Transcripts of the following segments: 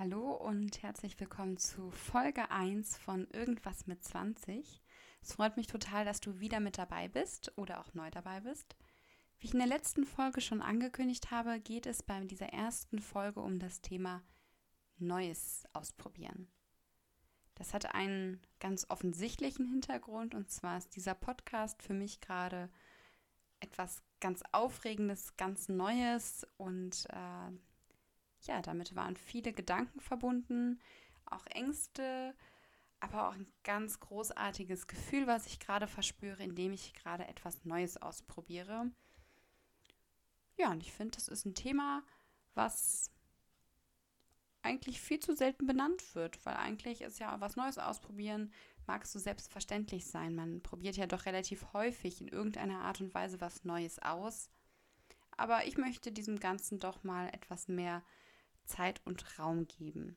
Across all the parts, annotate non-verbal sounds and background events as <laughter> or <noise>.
Hallo und herzlich willkommen zu Folge 1 von Irgendwas mit 20. Es freut mich total, dass du wieder mit dabei bist oder auch neu dabei bist. Wie ich in der letzten Folge schon angekündigt habe, geht es bei dieser ersten Folge um das Thema Neues ausprobieren. Das hat einen ganz offensichtlichen Hintergrund und zwar ist dieser Podcast für mich gerade etwas ganz Aufregendes, ganz Neues und äh, ja, damit waren viele Gedanken verbunden, auch Ängste, aber auch ein ganz großartiges Gefühl, was ich gerade verspüre, indem ich gerade etwas Neues ausprobiere. Ja, und ich finde, das ist ein Thema, was eigentlich viel zu selten benannt wird, weil eigentlich ist ja was Neues ausprobieren, mag so selbstverständlich sein. Man probiert ja doch relativ häufig in irgendeiner Art und Weise was Neues aus. Aber ich möchte diesem Ganzen doch mal etwas mehr Zeit und Raum geben.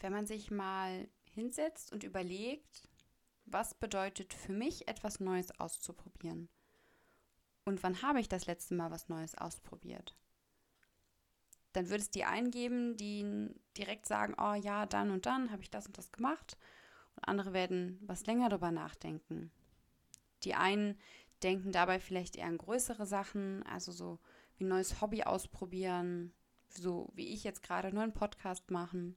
Wenn man sich mal hinsetzt und überlegt, was bedeutet für mich etwas Neues auszuprobieren? Und wann habe ich das letzte Mal was Neues ausprobiert? Dann würde es die eingeben, die direkt sagen, oh ja, dann und dann habe ich das und das gemacht. Und andere werden was länger darüber nachdenken. Die einen denken dabei vielleicht eher an größere Sachen, also so wie ein neues Hobby ausprobieren, so wie ich jetzt gerade nur einen Podcast machen.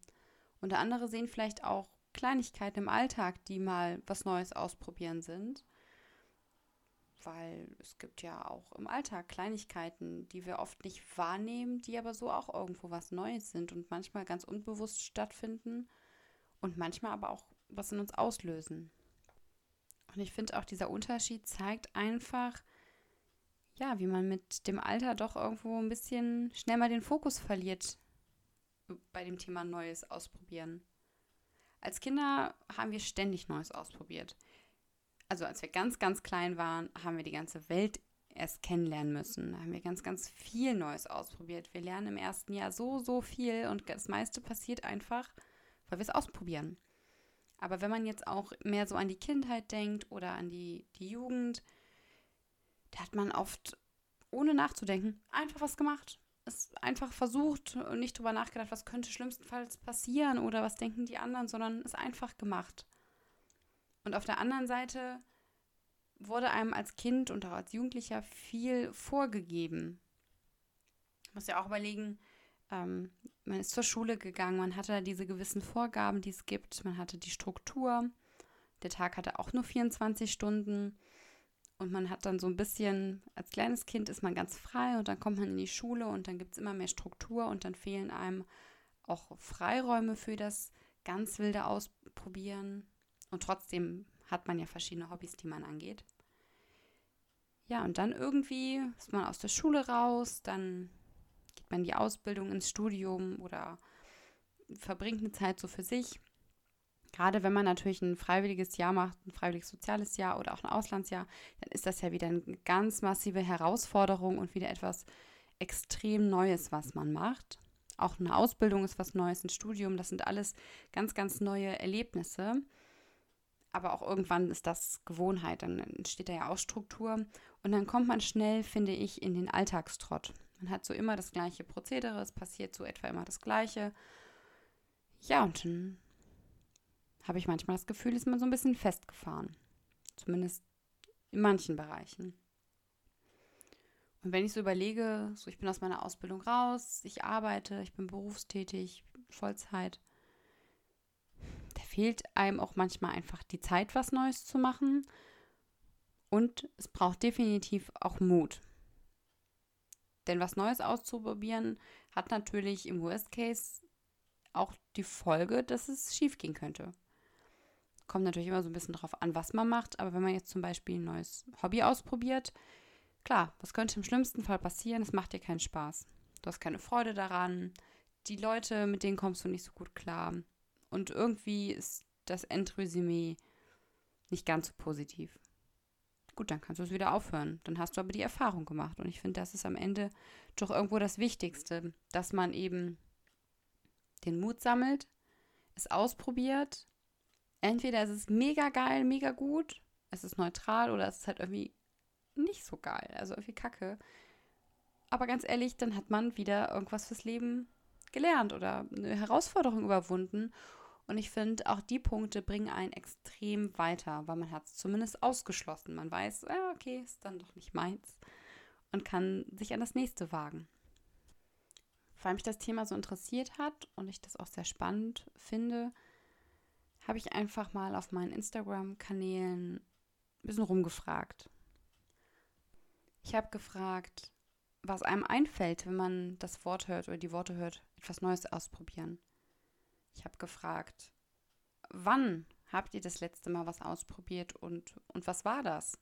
Und andere sehen vielleicht auch Kleinigkeiten im Alltag, die mal was Neues ausprobieren sind. Weil es gibt ja auch im Alltag Kleinigkeiten, die wir oft nicht wahrnehmen, die aber so auch irgendwo was Neues sind und manchmal ganz unbewusst stattfinden und manchmal aber auch was in uns auslösen. Und ich finde auch dieser Unterschied zeigt einfach, ja, wie man mit dem Alter doch irgendwo ein bisschen schnell mal den Fokus verliert bei dem Thema Neues ausprobieren. Als Kinder haben wir ständig Neues ausprobiert. Also als wir ganz, ganz klein waren, haben wir die ganze Welt erst kennenlernen müssen. Da haben wir ganz, ganz viel Neues ausprobiert. Wir lernen im ersten Jahr so, so viel und das meiste passiert einfach, weil wir es ausprobieren. Aber wenn man jetzt auch mehr so an die Kindheit denkt oder an die, die Jugend, da hat man oft, ohne nachzudenken, einfach was gemacht. Es einfach versucht und nicht drüber nachgedacht, was könnte schlimmstenfalls passieren oder was denken die anderen, sondern es einfach gemacht. Und auf der anderen Seite wurde einem als Kind und auch als Jugendlicher viel vorgegeben. Ich muss ja auch überlegen, ähm, man ist zur Schule gegangen, man hatte diese gewissen Vorgaben, die es gibt, man hatte die Struktur. Der Tag hatte auch nur 24 Stunden. Und man hat dann so ein bisschen, als kleines Kind ist man ganz frei und dann kommt man in die Schule und dann gibt es immer mehr Struktur und dann fehlen einem auch Freiräume für das ganz wilde Ausprobieren. Und trotzdem hat man ja verschiedene Hobbys, die man angeht. Ja, und dann irgendwie ist man aus der Schule raus, dann geht man in die Ausbildung ins Studium oder verbringt eine Zeit so für sich. Gerade wenn man natürlich ein freiwilliges Jahr macht, ein freiwilliges soziales Jahr oder auch ein Auslandsjahr, dann ist das ja wieder eine ganz massive Herausforderung und wieder etwas extrem Neues, was man macht. Auch eine Ausbildung ist was Neues, ein Studium, das sind alles ganz, ganz neue Erlebnisse. Aber auch irgendwann ist das Gewohnheit, dann entsteht da ja auch Struktur. Und dann kommt man schnell, finde ich, in den Alltagstrott. Man hat so immer das gleiche Prozedere, es passiert so etwa immer das Gleiche. Ja, und dann habe ich manchmal das Gefühl, ist man so ein bisschen festgefahren. Zumindest in manchen Bereichen. Und wenn ich so überlege, so ich bin aus meiner Ausbildung raus, ich arbeite, ich bin berufstätig, Vollzeit, da fehlt einem auch manchmal einfach die Zeit, was Neues zu machen. Und es braucht definitiv auch Mut. Denn was Neues auszuprobieren hat natürlich im Worst Case auch die Folge, dass es schiefgehen könnte. Kommt natürlich immer so ein bisschen drauf an, was man macht. Aber wenn man jetzt zum Beispiel ein neues Hobby ausprobiert, klar, was könnte im schlimmsten Fall passieren? Es macht dir keinen Spaß. Du hast keine Freude daran. Die Leute, mit denen kommst du nicht so gut klar. Und irgendwie ist das Endresümee nicht ganz so positiv. Gut, dann kannst du es wieder aufhören. Dann hast du aber die Erfahrung gemacht. Und ich finde, das ist am Ende doch irgendwo das Wichtigste, dass man eben den Mut sammelt, es ausprobiert entweder ist es mega geil, mega gut, es ist neutral oder es ist halt irgendwie nicht so geil, also irgendwie kacke. Aber ganz ehrlich, dann hat man wieder irgendwas fürs Leben gelernt oder eine Herausforderung überwunden. Und ich finde, auch die Punkte bringen einen extrem weiter, weil man hat es zumindest ausgeschlossen. Man weiß, ja, okay, ist dann doch nicht meins und kann sich an das nächste wagen. Weil mich das Thema so interessiert hat und ich das auch sehr spannend finde, habe ich einfach mal auf meinen Instagram-Kanälen ein bisschen rumgefragt. Ich habe gefragt, was einem einfällt, wenn man das Wort hört oder die Worte hört, etwas Neues ausprobieren. Ich habe gefragt, wann habt ihr das letzte Mal was ausprobiert und, und was war das?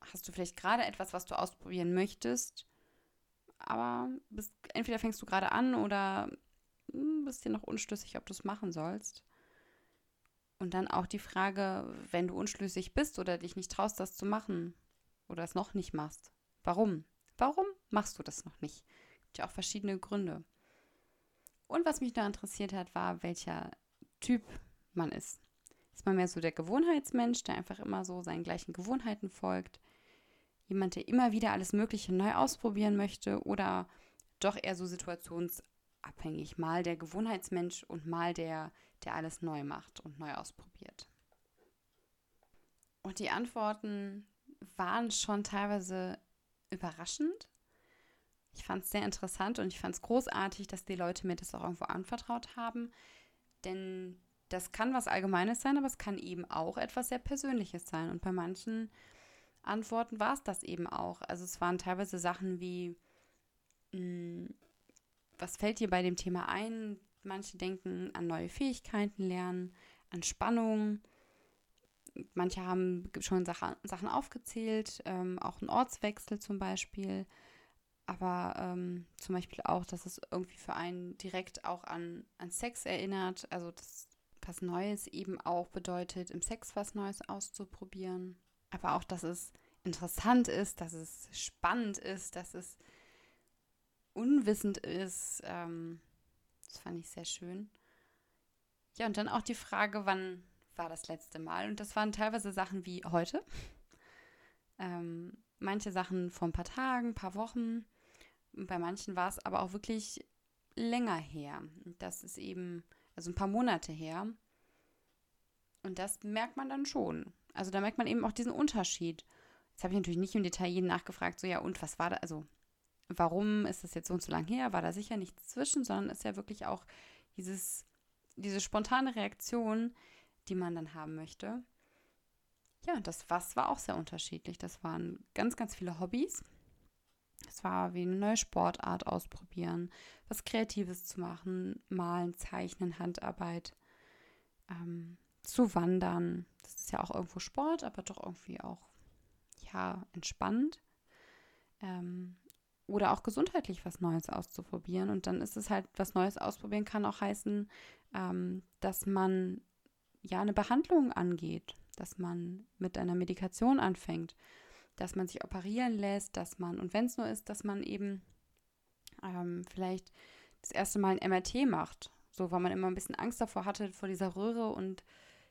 Hast du vielleicht gerade etwas, was du ausprobieren möchtest, aber bist, entweder fängst du gerade an oder hm, bist dir noch unschlüssig, ob du es machen sollst? Und dann auch die Frage, wenn du unschlüssig bist oder dich nicht traust, das zu machen oder es noch nicht machst. Warum? Warum machst du das noch nicht? Gibt ja auch verschiedene Gründe. Und was mich da interessiert hat, war, welcher Typ man ist. Ist man mehr so der Gewohnheitsmensch, der einfach immer so seinen gleichen Gewohnheiten folgt? Jemand, der immer wieder alles Mögliche neu ausprobieren möchte? Oder doch eher so situationsabhängig? Mal der Gewohnheitsmensch und mal der, der alles neu macht und neu ausprobiert. Und die Antworten waren schon teilweise überraschend. Ich fand es sehr interessant und ich fand es großartig, dass die Leute mir das auch irgendwo anvertraut haben. Denn das kann was Allgemeines sein, aber es kann eben auch etwas sehr Persönliches sein. Und bei manchen Antworten war es das eben auch. Also es waren teilweise Sachen wie, mh, hm, was fällt dir bei dem Thema ein? Manche denken an neue Fähigkeiten lernen, an Spannung. Manche haben schon Sachen aufgezählt, ähm, auch ein Ortswechsel zum Beispiel. Aber ähm, zum Beispiel auch, dass es irgendwie für einen direkt auch an, an Sex erinnert. Also, dass was Neues eben auch bedeutet, im Sex was Neues auszuprobieren. Aber auch, dass es interessant ist, dass es spannend ist, dass es unwissend ist. Ähm, das fand ich sehr schön. Ja, und dann auch die Frage, wann war das letzte Mal? Und das waren teilweise Sachen wie heute. <laughs> Ähm, manche Sachen vor ein paar Tagen, ein paar Wochen. Bei manchen war es aber auch wirklich länger her. Das ist eben, also ein paar Monate her. Und das merkt man dann schon. Also da merkt man eben auch diesen Unterschied. Jetzt habe ich natürlich nicht im Detail jeden nachgefragt, so ja, und was war da, also warum ist das jetzt so und so lang her? War da sicher nichts zwischen, sondern ist ja wirklich auch dieses, diese spontane Reaktion, die man dann haben möchte. Ja, das Was war auch sehr unterschiedlich. Das waren ganz, ganz viele Hobbys. Es war wie eine neue Sportart ausprobieren, was Kreatives zu machen, malen, zeichnen, Handarbeit, ähm, zu wandern. Das ist ja auch irgendwo Sport, aber doch irgendwie auch, ja, entspannt. Ähm, oder auch gesundheitlich was Neues auszuprobieren. Und dann ist es halt, was Neues ausprobieren kann auch heißen, ähm, dass man ja eine Behandlung angeht, dass man mit einer Medikation anfängt, dass man sich operieren lässt, dass man, und wenn es nur ist, dass man eben ähm, vielleicht das erste Mal ein MRT macht, so weil man immer ein bisschen Angst davor hatte, vor dieser Röhre und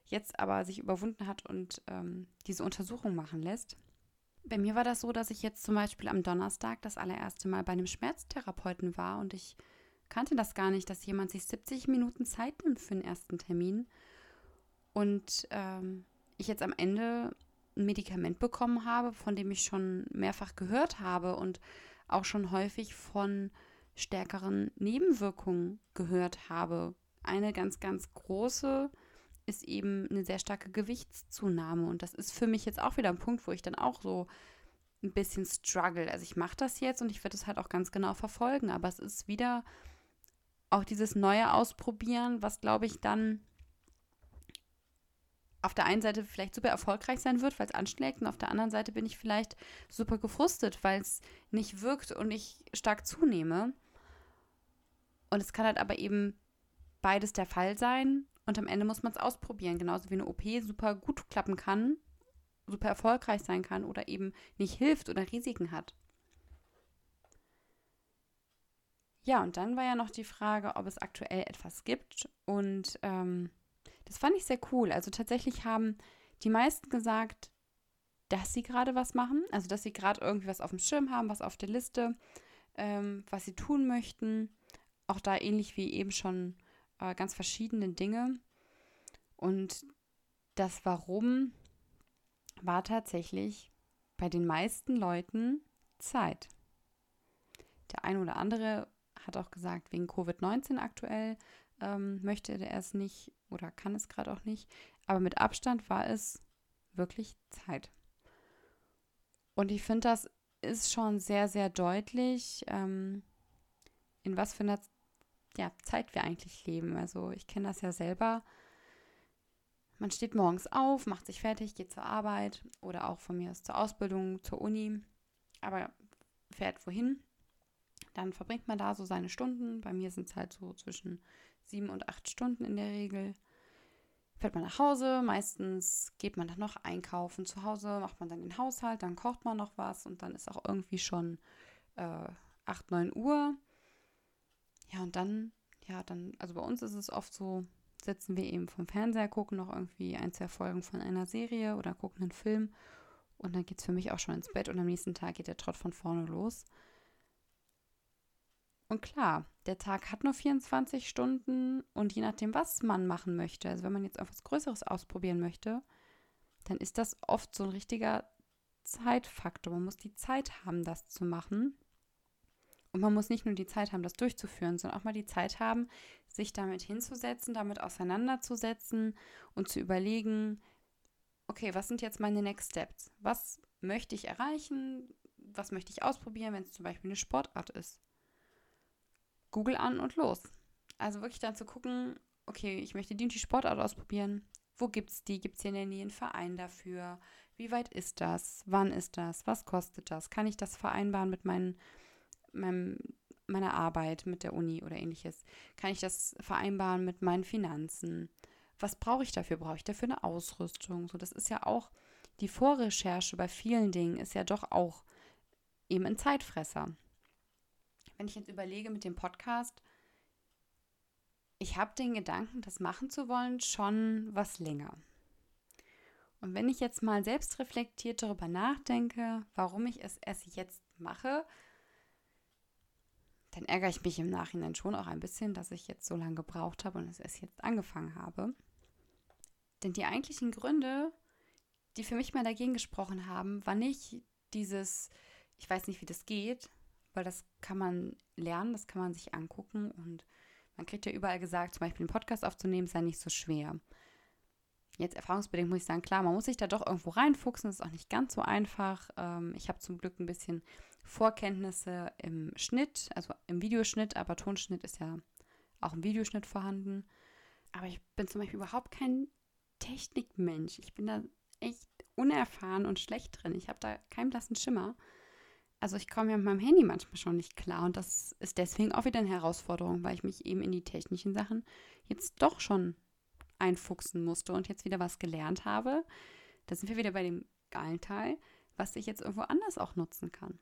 jetzt aber sich überwunden hat und ähm, diese Untersuchung machen lässt. Bei mir war das so, dass ich jetzt zum Beispiel am Donnerstag das allererste Mal bei einem Schmerztherapeuten war und ich kannte das gar nicht, dass jemand sich 70 Minuten Zeit nimmt für den ersten Termin. Und ähm, ich jetzt am Ende ein Medikament bekommen habe, von dem ich schon mehrfach gehört habe und auch schon häufig von stärkeren Nebenwirkungen gehört habe. Eine ganz, ganz große ist eben eine sehr starke Gewichtszunahme. Und das ist für mich jetzt auch wieder ein Punkt, wo ich dann auch so ein bisschen struggle. Also ich mache das jetzt und ich werde es halt auch ganz genau verfolgen. Aber es ist wieder auch dieses neue Ausprobieren, was glaube ich dann auf der einen Seite vielleicht super erfolgreich sein wird, weil es anschlägt, und auf der anderen Seite bin ich vielleicht super gefrustet, weil es nicht wirkt und ich stark zunehme. Und es kann halt aber eben beides der Fall sein. Und am Ende muss man es ausprobieren, genauso wie eine OP super gut klappen kann, super erfolgreich sein kann oder eben nicht hilft oder Risiken hat. Ja, und dann war ja noch die Frage, ob es aktuell etwas gibt. Und ähm, das fand ich sehr cool. Also tatsächlich haben die meisten gesagt, dass sie gerade was machen, also dass sie gerade irgendwie was auf dem Schirm haben, was auf der Liste, ähm, was sie tun möchten. auch da ähnlich wie eben schon äh, ganz verschiedene Dinge. Und das Warum war tatsächlich bei den meisten Leuten Zeit. Der eine oder andere hat auch gesagt, wegen Covid-19 aktuell ähm, möchte er es nicht oder kann es gerade auch nicht. Aber mit Abstand war es wirklich Zeit. Und ich finde, das ist schon sehr, sehr deutlich, ähm, in was für einer ja, Zeit wir eigentlich leben. Also ich kenne das ja selber. Man steht morgens auf, macht sich fertig, geht zur Arbeit oder auch von mir aus zur Ausbildung, zur Uni, aber fährt wohin. Dann verbringt man da so seine Stunden. Bei mir sind es halt so zwischen sieben und acht Stunden in der Regel. Fährt man nach Hause, meistens geht man dann noch einkaufen. Zu Hause macht man dann den Haushalt, dann kocht man noch was und dann ist auch irgendwie schon äh, 8, 9 Uhr. Ja, und dann, ja, dann, also bei uns ist es oft so, sitzen wir eben vom Fernseher, gucken noch irgendwie ein, zwei Folgen von einer Serie oder gucken einen Film. Und dann geht es für mich auch schon ins Bett und am nächsten Tag geht der Trott von vorne los. Und klar, der Tag hat nur 24 Stunden und je nachdem, was man machen möchte, also wenn man jetzt etwas Größeres ausprobieren möchte, dann ist das oft so ein richtiger Zeitfaktor. Man muss die Zeit haben, das zu machen. Und man muss nicht nur die Zeit haben, das durchzuführen, sondern auch mal die Zeit haben, sich damit hinzusetzen, damit auseinanderzusetzen und zu überlegen, okay, was sind jetzt meine Next Steps? Was möchte ich erreichen? Was möchte ich ausprobieren, wenn es zum Beispiel eine Sportart ist? Google an und los. Also wirklich dann zu gucken, okay, ich möchte die und die Sportart ausprobieren. Wo gibt es die? Gibt es hier in der Nähe einen Verein dafür? Wie weit ist das? Wann ist das? Was kostet das? Kann ich das vereinbaren mit meinen, meinem, meiner Arbeit, mit der Uni oder ähnliches? Kann ich das vereinbaren mit meinen Finanzen? Was brauche ich dafür? Brauche ich dafür eine Ausrüstung? So, das ist ja auch die Vorrecherche bei vielen Dingen ist ja doch auch eben ein Zeitfresser wenn ich jetzt überlege mit dem Podcast, ich habe den Gedanken, das machen zu wollen, schon was länger. Und wenn ich jetzt mal selbst reflektiert darüber nachdenke, warum ich es erst jetzt mache, dann ärgere ich mich im Nachhinein schon auch ein bisschen, dass ich jetzt so lange gebraucht habe und es erst jetzt angefangen habe. Denn die eigentlichen Gründe, die für mich mal dagegen gesprochen haben, war nicht dieses, ich weiß nicht, wie das geht, weil das kann man lernen, das kann man sich angucken und man kriegt ja überall gesagt, zum Beispiel einen Podcast aufzunehmen, sei nicht so schwer. Jetzt erfahrungsbedingt muss ich sagen, klar, man muss sich da doch irgendwo reinfuchsen, das ist auch nicht ganz so einfach. Ähm, ich habe zum Glück ein bisschen Vorkenntnisse im Schnitt, also im Videoschnitt, aber Tonschnitt ist ja auch im Videoschnitt vorhanden. Aber ich bin zum Beispiel überhaupt kein Technikmensch. Ich bin da echt unerfahren und schlecht drin. Ich habe da keinen blassen Schimmer. Also ich komme ja mit meinem Handy manchmal schon nicht klar und das ist deswegen auch wieder eine Herausforderung, weil ich mich eben in die technischen Sachen jetzt doch schon einfuchsen musste und jetzt wieder was gelernt habe. Da sind wir wieder bei dem geilen Teil, was ich jetzt irgendwo anders auch nutzen kann.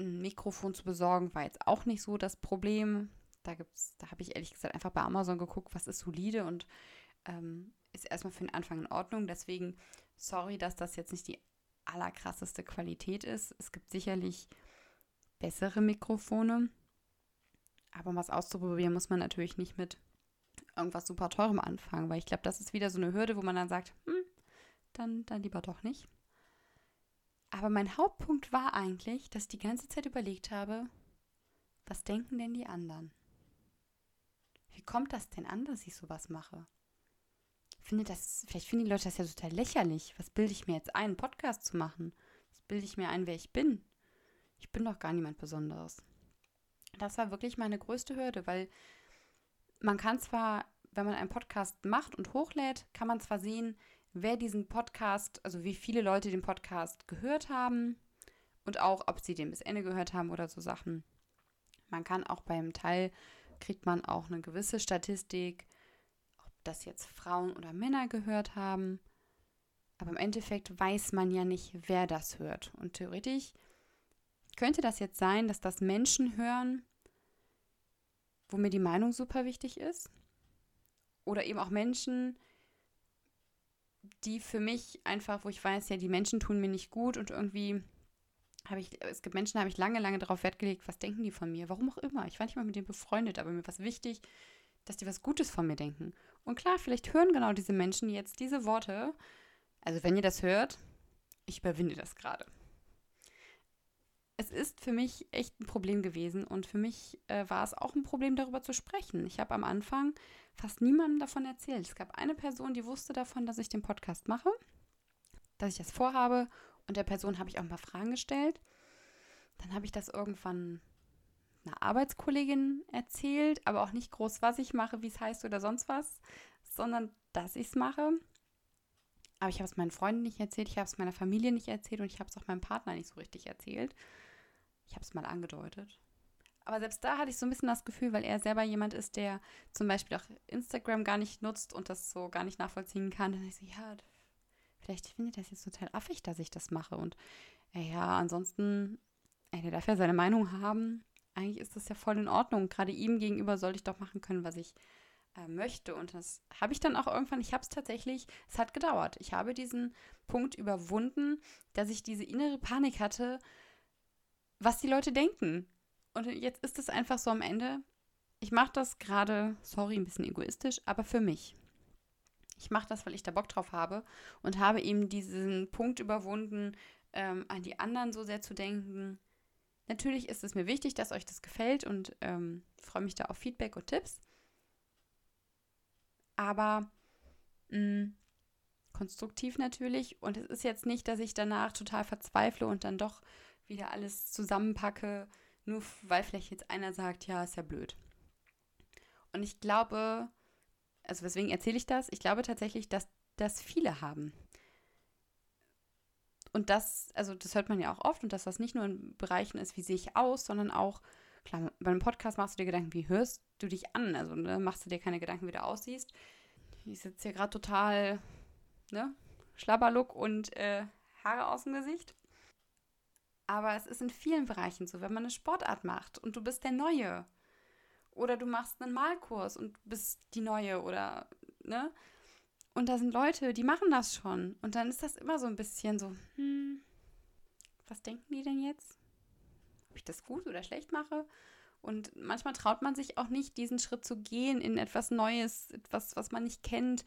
Ein Mikrofon zu besorgen war jetzt auch nicht so das Problem. Da da habe ich ehrlich gesagt einfach bei Amazon geguckt, was ist solide und ähm, ist erstmal für den Anfang in Ordnung. Deswegen sorry, dass das jetzt nicht die allerkrasseste Qualität ist. Es gibt sicherlich bessere Mikrofone. Aber um was auszuprobieren, muss man natürlich nicht mit irgendwas super teurem anfangen, weil ich glaube, das ist wieder so eine Hürde, wo man dann sagt, hm, dann, dann lieber doch nicht. Aber mein Hauptpunkt war eigentlich, dass ich die ganze Zeit überlegt habe, was denken denn die anderen? Wie kommt das denn an, dass ich sowas mache? finde das, vielleicht finden die Leute das ja total lächerlich. Was bilde ich mir jetzt ein, einen Podcast zu machen? Was bilde ich mir ein, wer ich bin? Ich bin doch gar niemand Besonderes. Das war wirklich meine größte Hürde, weil man kann zwar, wenn man einen Podcast macht und hochlädt, kann man zwar sehen, wer diesen Podcast, also wie viele Leute den Podcast gehört haben und auch, ob sie den bis Ende gehört haben oder so Sachen. Man kann auch beim Teil, kriegt man auch eine gewisse Statistik, das jetzt Frauen oder Männer gehört haben. Aber im Endeffekt weiß man ja nicht, wer das hört. Und theoretisch könnte das jetzt sein, dass das Menschen hören, wo mir die Meinung super wichtig ist. Oder eben auch Menschen, die für mich einfach, wo ich weiß, ja, die Menschen tun mir nicht gut und irgendwie habe ich, es gibt Menschen, da habe ich lange, lange darauf Wert gelegt, was denken die von mir? Warum auch immer. Ich war nicht mal mit denen befreundet, aber mir war es wichtig, dass die was Gutes von mir denken. Und klar, vielleicht hören genau diese Menschen jetzt diese Worte. Also wenn ihr das hört, ich überwinde das gerade. Es ist für mich echt ein Problem gewesen und für mich äh, war es auch ein Problem, darüber zu sprechen. Ich habe am Anfang fast niemandem davon erzählt. Es gab eine Person, die wusste davon, dass ich den Podcast mache, dass ich das vorhabe und der Person habe ich auch ein paar Fragen gestellt. Dann habe ich das irgendwann einer Arbeitskollegin erzählt, aber auch nicht groß, was ich mache, wie es heißt oder sonst was, sondern dass ich es mache. Aber ich habe es meinen Freunden nicht erzählt, ich habe es meiner Familie nicht erzählt und ich habe es auch meinem Partner nicht so richtig erzählt. Ich habe es mal angedeutet. Aber selbst da hatte ich so ein bisschen das Gefühl, weil er selber jemand ist, der zum Beispiel auch Instagram gar nicht nutzt und das so gar nicht nachvollziehen kann. Dann ich so, ja, vielleicht findet er das jetzt total affig, dass ich das mache. Und äh, ja, ansonsten, ey, der darf ja seine Meinung haben. Eigentlich ist das ja voll in Ordnung. Gerade ihm gegenüber sollte ich doch machen können, was ich äh, möchte. Und das habe ich dann auch irgendwann, ich habe es tatsächlich, es hat gedauert. Ich habe diesen Punkt überwunden, dass ich diese innere Panik hatte, was die Leute denken. Und jetzt ist es einfach so am Ende, ich mache das gerade, sorry, ein bisschen egoistisch, aber für mich. Ich mache das, weil ich da Bock drauf habe und habe eben diesen Punkt überwunden, ähm, an die anderen so sehr zu denken. Natürlich ist es mir wichtig, dass euch das gefällt und ähm, freue mich da auf Feedback und Tipps. Aber mh, mm, konstruktiv natürlich. Und es ist jetzt nicht, dass ich danach total verzweifle und dann doch wieder alles zusammenpacke, nur weil vielleicht jetzt einer sagt, ja, ist ja blöd. Und ich glaube, also weswegen erzähle ich das? Ich glaube tatsächlich, dass das viele haben. Und das, also das hört man ja auch oft und dass das nicht nur in Bereichen ist, wie sehe ich aus, sondern auch, klar, bei einem Podcast machst du dir Gedanken, wie hörst du dich an? Also ne, machst du dir keine Gedanken, wie du aussiehst. Ich sitze hier gerade total, ne, Schlabberlook und äh, Haare aus dem Gesicht. Aber es ist in vielen Bereichen so, wenn man eine Sportart macht und du bist der Neue oder du machst einen Malkurs und bist die Neue oder, ne? Und da sind Leute, die machen das schon. Und dann ist das immer so ein bisschen so, hm, was denken die denn jetzt? Ob ich das gut oder schlecht mache? Und manchmal traut man sich auch nicht, diesen Schritt zu gehen in etwas Neues, etwas, was man nicht kennt,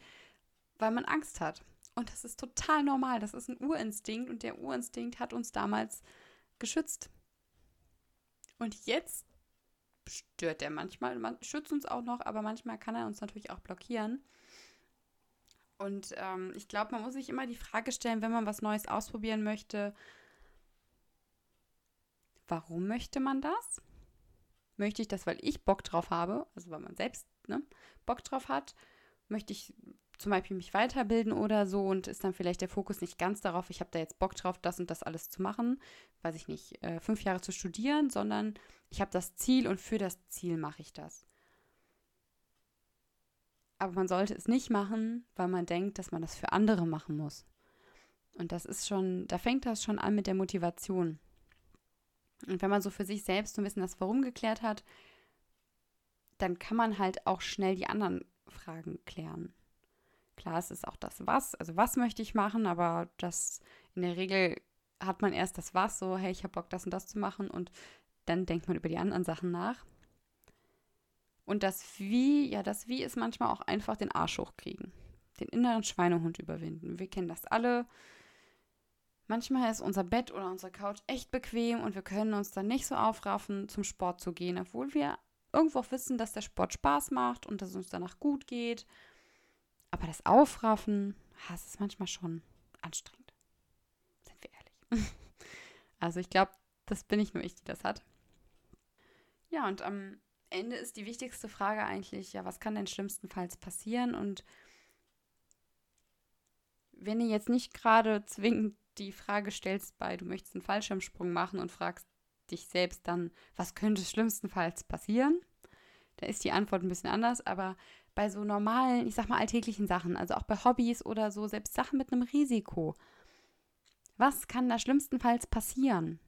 weil man Angst hat. Und das ist total normal. Das ist ein Urinstinkt und der Urinstinkt hat uns damals geschützt. Und jetzt stört er manchmal. Man schützt uns auch noch, aber manchmal kann er uns natürlich auch blockieren. Und ähm, ich glaube, man muss sich immer die Frage stellen, wenn man was Neues ausprobieren möchte, warum möchte man das? Möchte ich das, weil ich Bock drauf habe, also weil man selbst ne, Bock drauf hat? Möchte ich zum Beispiel mich weiterbilden oder so und ist dann vielleicht der Fokus nicht ganz darauf, ich habe da jetzt Bock drauf, das und das alles zu machen, weiß ich nicht, äh, fünf Jahre zu studieren, sondern ich habe das Ziel und für das Ziel mache ich das. Aber man sollte es nicht machen, weil man denkt, dass man das für andere machen muss. Und das ist schon, da fängt das schon an mit der Motivation. Und wenn man so für sich selbst so ein bisschen das Warum geklärt hat, dann kann man halt auch schnell die anderen Fragen klären. Klar, es ist auch das Was, also was möchte ich machen, aber das in der Regel hat man erst das Was, so, hey, ich habe Bock, das und das zu machen und dann denkt man über die anderen Sachen nach. Und das Wie, ja, das Wie ist manchmal auch einfach den Arsch hochkriegen. Den inneren Schweinehund überwinden. Wir kennen das alle. Manchmal ist unser Bett oder unsere Couch echt bequem und wir können uns dann nicht so aufraffen, zum Sport zu gehen, obwohl wir irgendwo auch wissen, dass der Sport Spaß macht und dass es uns danach gut geht. Aber das Aufraffen, das ist manchmal schon anstrengend. Sind wir ehrlich. <laughs> Also ich glaube, das bin nicht nur ich, die das hat. Ja, und am Ende ist die wichtigste Frage eigentlich, ja, was kann denn schlimmstenfalls passieren? Und wenn ihr jetzt nicht gerade zwingend die Frage stellst bei, du möchtest einen Fallschirmsprung machen und fragst dich selbst dann, was könnte schlimmstenfalls passieren? Da ist die Antwort ein bisschen anders, aber bei so normalen, ich sag mal alltäglichen Sachen, also auch bei Hobbys oder so, selbst Sachen mit einem Risiko. Was kann da schlimmstenfalls passieren?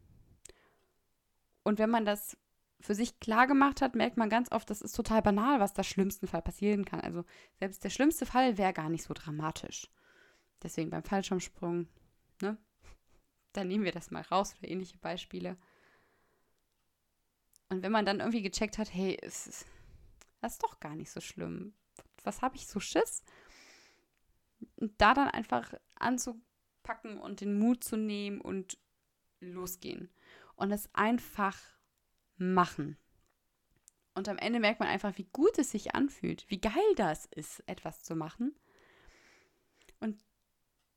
Und wenn man das für sich klar gemacht hat, merkt man ganz oft, das ist total banal, was da schlimmsten Fall passieren kann. Also selbst der schlimmste Fall wäre gar nicht so dramatisch. Deswegen beim Fallschirmsprung, ne? Dann nehmen wir das mal raus oder ähnliche Beispiele. Und wenn man dann irgendwie gecheckt hat, hey, es ist, das ist doch gar nicht so schlimm. Was habe ich so Schiss? Und da dann einfach anzupacken und den Mut zu nehmen und losgehen. Und es einfach machen. Und am Ende merkt man einfach, wie gut es sich anfühlt, wie geil das ist, etwas zu machen. Und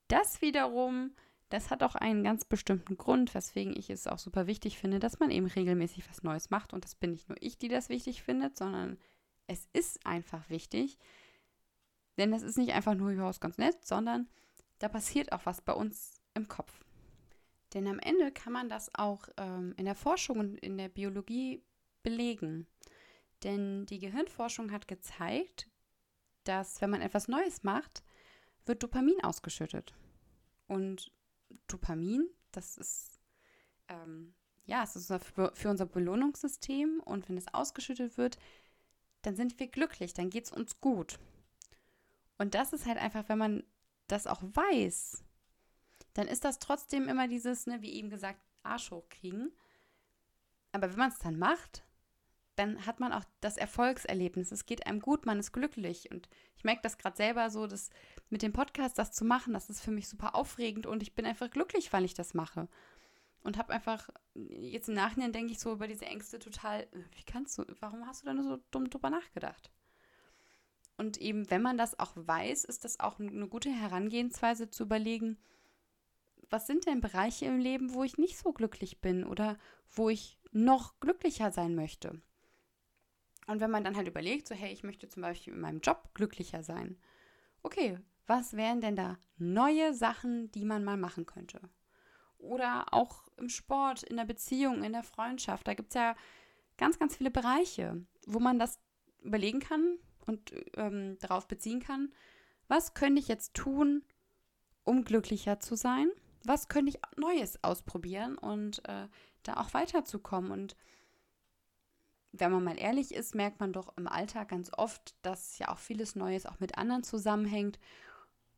das wiederum, das hat auch einen ganz bestimmten Grund, weswegen ich es auch super wichtig finde, dass man eben regelmäßig was Neues macht. Und das bin nicht nur ich, die das wichtig findet, sondern es ist einfach wichtig. Denn das ist nicht einfach nur, ja, ist ganz nett, sondern da passiert auch was bei uns im Kopf. Denn am Ende kann man das auch ähm, in der Forschung und in der Biologie belegen. Denn die Gehirnforschung hat gezeigt, dass wenn man etwas Neues macht, wird Dopamin ausgeschüttet. Und Dopamin, das ist ähm, ja, es ist für unser Belohnungssystem und wenn es ausgeschüttet wird, dann sind wir glücklich, dann geht es uns gut. Und das ist halt einfach, wenn man das auch weiß, dann ist das trotzdem immer dieses, ne, wie eben gesagt, Arsch hochkriegen. Aber wenn man es dann macht, dann hat man auch das Erfolgserlebnis. Es geht einem gut, man ist glücklich. Und ich merke das gerade selber so, dass mit dem Podcast das zu machen, das ist für mich super aufregend und ich bin einfach glücklich, weil ich das mache. Und habe einfach, jetzt im Nachhinein denke ich so über diese Ängste total, wie kannst du, warum hast du da nur so dumm drüber nachgedacht? Und eben, wenn man das auch weiß, ist das auch eine gute Herangehensweise zu überlegen, was sind denn Bereiche im Leben, wo ich nicht so glücklich bin oder wo ich noch glücklicher sein möchte? Und wenn man dann halt überlegt, so hey, ich möchte zum Beispiel in meinem Job glücklicher sein. Okay, was wären denn da neue Sachen, die man mal machen könnte? Oder auch im Sport, in der Beziehung, in der Freundschaft. Da gibt es ja ganz, ganz viele Bereiche, wo man das überlegen kann und ähm, darauf beziehen kann. Was könnte ich jetzt tun, um glücklicher zu sein? Was könnte ich Neues ausprobieren und äh, da auch weiterzukommen? Und wenn man mal ehrlich ist, merkt man doch im Alltag ganz oft, dass ja auch vieles Neues auch mit anderen zusammenhängt.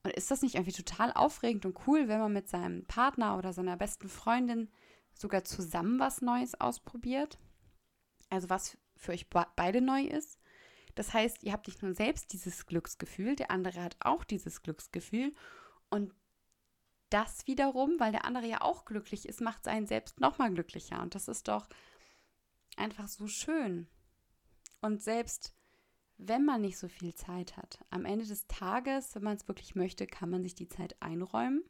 Und ist das nicht irgendwie total aufregend und cool, wenn man mit seinem Partner oder seiner besten Freundin sogar zusammen was Neues ausprobiert? Also was für euch beide neu ist? Das heißt, ihr habt nicht nur selbst dieses Glücksgefühl, der andere hat auch dieses Glücksgefühl. Und das wiederum, weil der andere ja auch glücklich ist, macht seinen selbst nochmal glücklicher. Und das ist doch einfach so schön. Und selbst wenn man nicht so viel Zeit hat, am Ende des Tages, wenn man es wirklich möchte, kann man sich die Zeit einräumen.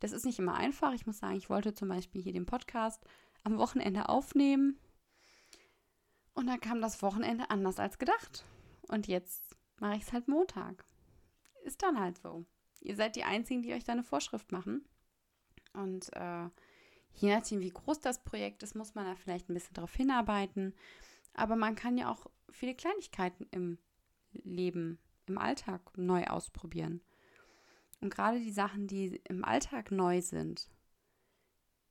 Das ist nicht immer einfach. Ich muss sagen, ich wollte zum Beispiel hier den Podcast am Wochenende aufnehmen. Und dann kam das Wochenende anders als gedacht. Und jetzt mache ich es halt Montag. Ist dann halt so. Ihr seid die Einzigen, die euch da eine Vorschrift machen. Und äh, Je nachdem, wie groß das Projekt ist, muss man da vielleicht ein bisschen darauf hinarbeiten. Aber man kann ja auch viele Kleinigkeiten im Leben, im Alltag neu ausprobieren. Und gerade die Sachen, die im Alltag neu sind,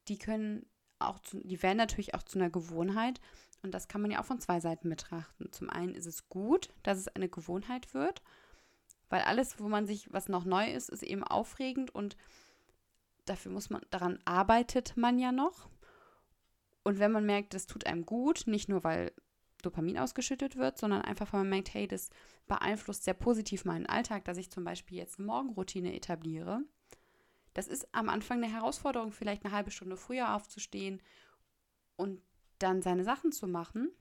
die können auch, zu, die werden natürlich auch zu einer Gewohnheit. Und das kann man ja auch von zwei Seiten betrachten. Zum einen ist es gut, dass es eine Gewohnheit wird, weil alles, wo man sich, was noch neu ist, ist eben aufregend und dafür muss man, daran arbeitet man ja noch. Und wenn man merkt, das tut einem gut, nicht nur weil Dopamin ausgeschüttet wird, sondern einfach, weil man merkt, hey, das beeinflusst sehr positiv meinen Alltag, dass ich zum Beispiel jetzt eine Morgenroutine etabliere. Das ist am Anfang eine Herausforderung, vielleicht eine halbe Stunde früher aufzustehen und dann seine Sachen zu machen.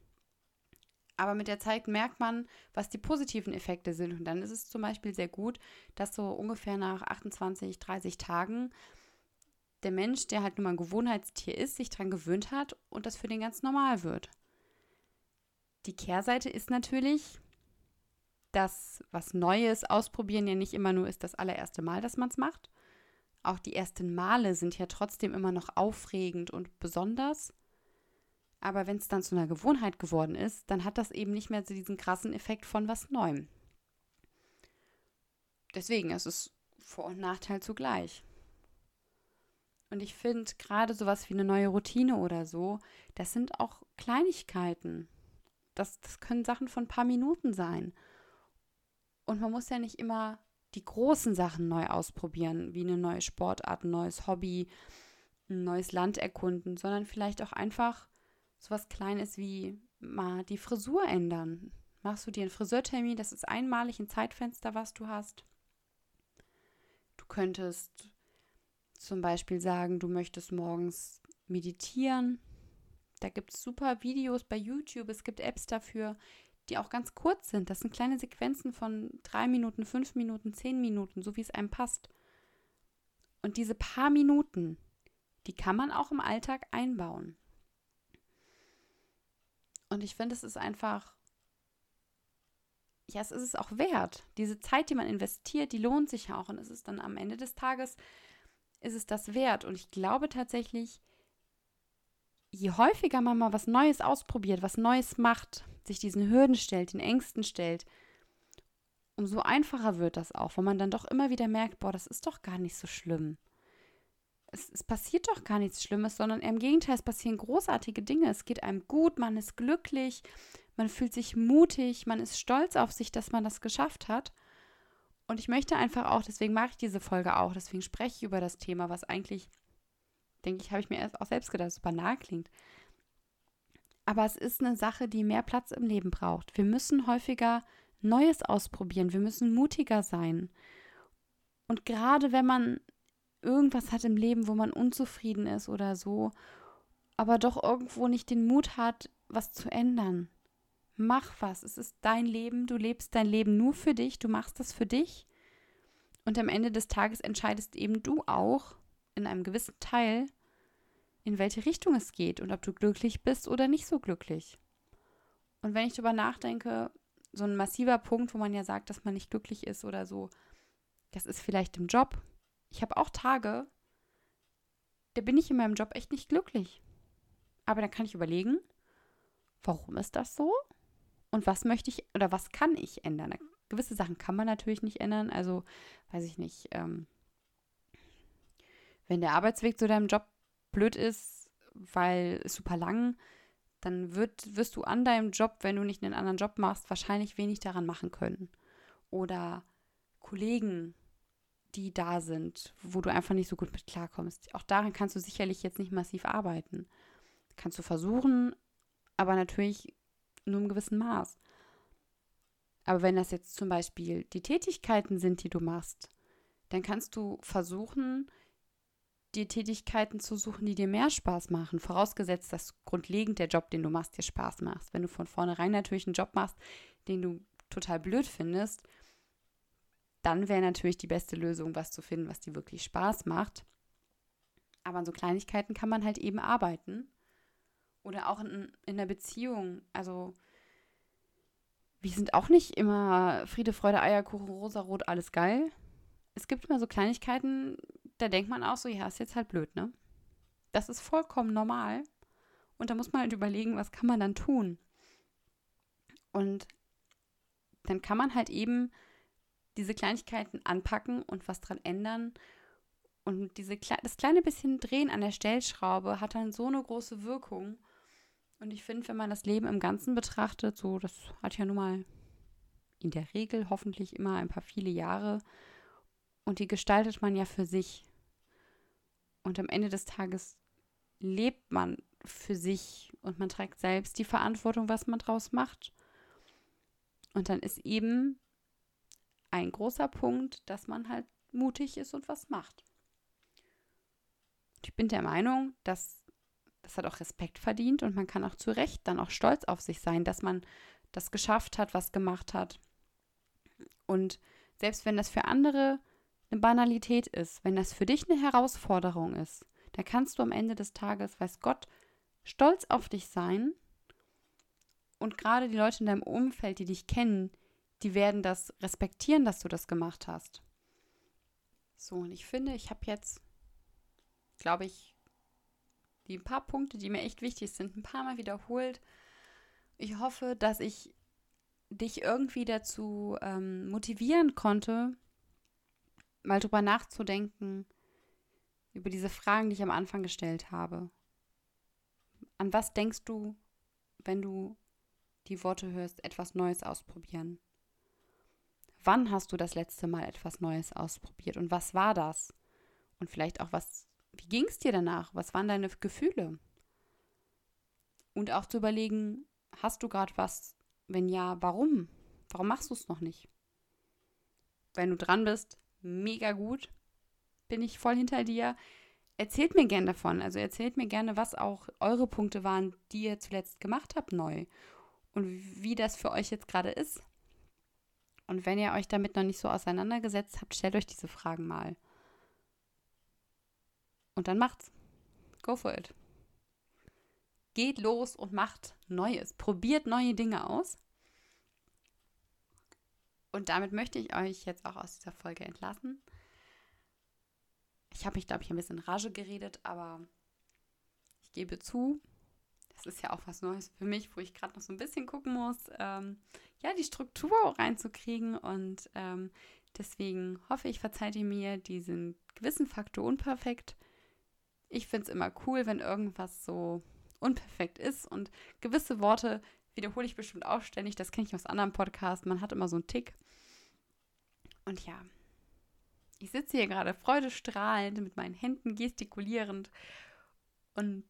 Aber mit der Zeit merkt man, was die positiven Effekte sind. Und dann ist es zum Beispiel sehr gut, dass so ungefähr nach 28, 30 Tagen der Mensch, der halt nun mal ein Gewohnheitstier ist, sich daran gewöhnt hat und das für den ganz normal wird. Die Kehrseite ist natürlich, dass was Neues ausprobieren ja nicht immer nur ist das allererste Mal, dass man es macht. Auch die ersten Male sind ja trotzdem immer noch aufregend und besonders. Aber wenn es dann zu einer Gewohnheit geworden ist, dann hat das eben nicht mehr so diesen krassen Effekt von was Neuem. Deswegen ist es Vor- und Nachteil zugleich. Und ich finde gerade sowas wie eine neue Routine oder so, das sind auch Kleinigkeiten. Das, das können Sachen von ein paar Minuten sein. Und man muss ja nicht immer die großen Sachen neu ausprobieren, wie eine neue Sportart, ein neues Hobby. ein neues Land erkunden, sondern vielleicht auch einfach so was Kleines wie mal die Frisur ändern. Machst du dir einen Friseurtermin, das ist einmalig ein Zeitfenster, was du hast. Du könntest zum Beispiel sagen, du möchtest morgens meditieren. Da gibt es super Videos bei YouTube, es gibt Apps dafür, die auch ganz kurz sind. Das sind kleine Sequenzen von drei Minuten, fünf Minuten, zehn Minuten, so wie es einem passt. Und diese paar Minuten, die kann man auch im Alltag einbauen. Und ich finde, es ist einfach, ja, es ist es auch wert. Diese Zeit, die man investiert, die lohnt sich auch. Und es ist dann am Ende des Tages, ist es das wert. Und ich glaube tatsächlich, je häufiger man mal was Neues ausprobiert, was Neues macht, sich diesen Hürden stellt, den Ängsten stellt, umso einfacher wird das auch, wo man dann doch immer wieder merkt, boah, das ist doch gar nicht so schlimm. Es, es, passiert doch gar nichts Schlimmes, sondern im Gegenteil, es passieren großartige Dinge. Es geht einem gut, man ist glücklich, man fühlt sich mutig, man ist stolz auf sich, dass man das geschafft hat. Und ich möchte einfach auch, deswegen mache ich diese Folge auch, deswegen spreche ich über das Thema, was eigentlich, denke ich, habe ich mir auch selbst gedacht, super nahe klingt. Aber es ist eine Sache, die mehr Platz im Leben braucht. Wir müssen häufiger Neues ausprobieren. Wir müssen mutiger sein. Und gerade wenn man irgendwas hat im Leben, wo man unzufrieden ist oder so, aber doch irgendwo nicht den Mut hat, was zu ändern. Mach was. Es ist dein Leben. Du lebst dein Leben nur für dich. Du machst das für dich. Und am Ende des Tages entscheidest eben du auch in einem gewissen Teil, in welche Richtung es geht und ob du glücklich bist oder nicht so glücklich. Und wenn ich darüber nachdenke, so ein massiver Punkt, wo man ja sagt, dass man nicht glücklich ist oder so, das ist vielleicht im Job. Ich habe auch Tage, da bin ich in meinem Job echt nicht glücklich. Aber dann kann ich überlegen, warum ist das so? Und was möchte ich oder was kann ich ändern? Gewisse Sachen kann man natürlich nicht ändern. Also, weiß ich nicht, ähm, wenn der Arbeitsweg zu deinem Job blöd ist, weil es super lang, dann wird, wirst du an deinem Job, wenn du nicht einen anderen Job machst, wahrscheinlich wenig daran machen können. Oder Kollegen, die da sind, wo du einfach nicht so gut mit klarkommst. Auch daran kannst du sicherlich jetzt nicht massiv arbeiten. Kannst du versuchen, aber natürlich nur im gewissen Maß. Aber wenn das jetzt zum Beispiel die Tätigkeiten sind, die du machst, dann kannst du versuchen, dir Tätigkeiten zu suchen, die dir mehr Spaß machen, vorausgesetzt, dass grundlegend der Job, den du machst, dir Spaß macht. Wenn du von vornherein natürlich einen Job machst, den du total blöd findest, dann wäre natürlich die beste Lösung, was zu finden, was dir wirklich Spaß macht. Aber an so Kleinigkeiten kann man halt eben arbeiten. Oder auch in, in der Beziehung. Also, wir sind auch nicht immer Friede, Freude, Eierkuchen, Rosarot, alles geil. Es gibt immer so Kleinigkeiten, da denkt man auch so, ja, ist jetzt halt blöd, ne? Das ist vollkommen normal. Und da muss man halt überlegen, was kann man dann tun? Und dann kann man halt eben diese Kleinigkeiten anpacken und was dran ändern. Und diese, das kleine bisschen Drehen an der Stellschraube hat dann so eine große Wirkung. Und ich finde, wenn man das Leben im Ganzen betrachtet, so, das hat ja nun mal in der Regel hoffentlich immer ein paar viele Jahre. Und die gestaltet man ja für sich. Und am Ende des Tages lebt man für sich und man trägt selbst die Verantwortung, was man draus macht. Und dann ist eben ein großer Punkt, dass man halt mutig ist und was macht. Ich bin der Meinung, dass das hat auch Respekt verdient und man kann auch zu Recht dann auch stolz auf sich sein, dass man das geschafft hat, was gemacht hat. Und selbst wenn das für andere eine Banalität ist, wenn das für dich eine Herausforderung ist, dann kannst du am Ende des Tages, weiß Gott, stolz auf dich sein. Und gerade die Leute in deinem Umfeld, die dich kennen, die werden das respektieren, dass du das gemacht hast. So, und ich finde, ich habe jetzt, glaube ich, die paar Punkte, die mir echt wichtig sind, ein paar Mal wiederholt. Ich hoffe, dass ich dich irgendwie dazu ähm, motivieren konnte, mal drüber nachzudenken, über diese Fragen, die ich am Anfang gestellt habe. An was denkst du, wenn du die Worte hörst, etwas Neues ausprobieren? Wann hast du das letzte Mal etwas Neues ausprobiert und was war das? Und vielleicht auch, was wie ging es dir danach? Was waren deine Gefühle? Und auch zu überlegen, hast du gerade was? Wenn ja, warum? Warum machst du es noch nicht? Wenn du dran bist, mega gut. Bin ich voll hinter dir. Erzählt mir gerne davon. Also erzählt mir gerne, was auch eure Punkte waren, die ihr zuletzt gemacht habt neu. Und wie das für euch jetzt gerade ist. Und wenn ihr euch damit noch nicht so auseinandergesetzt habt, stellt euch diese Fragen mal. Und dann macht's. Go for it. Geht los und macht Neues. Probiert neue Dinge aus. Und damit möchte ich euch jetzt auch aus dieser Folge entlassen. Ich habe mich, glaube ich, ein bisschen Rage geredet, aber ich gebe zu, das ist ja auch was Neues für mich, wo ich gerade noch so ein bisschen gucken muss, ähm, ja, die Struktur reinzukriegen. Und ähm, deswegen hoffe ich, verzeiht ihr mir diesen gewissen Faktor unperfekt. Ich finde es immer cool, wenn irgendwas so unperfekt ist und gewisse Worte wiederhole ich bestimmt auch ständig. Das kenne ich aus anderen Podcasts. Man hat immer so einen Tick. Und ja, ich sitze hier gerade freudestrahlend mit meinen Händen gestikulierend und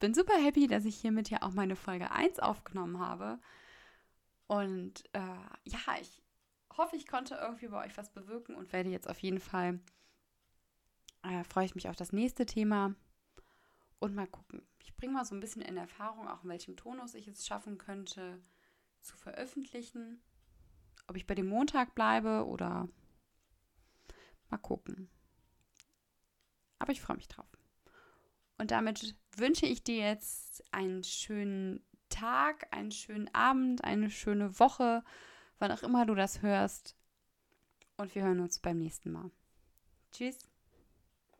bin super happy, dass ich hiermit ja auch meine Folge 1 aufgenommen habe. Und äh, ja, ich hoffe, ich konnte irgendwie bei euch was bewirken und werde jetzt auf jeden Fall, äh, freue ich mich auf das nächste Thema und mal gucken. Ich bringe mal so ein bisschen in Erfahrung, auch in welchem Tonus ich es schaffen könnte, zu veröffentlichen. Ob ich bei dem Montag bleibe oder mal gucken. Aber ich freue mich drauf. Und damit wünsche ich dir jetzt einen schönen Tag, einen schönen Abend, eine schöne Woche, wann auch immer du das hörst. Und wir hören uns beim nächsten Mal. Tschüss.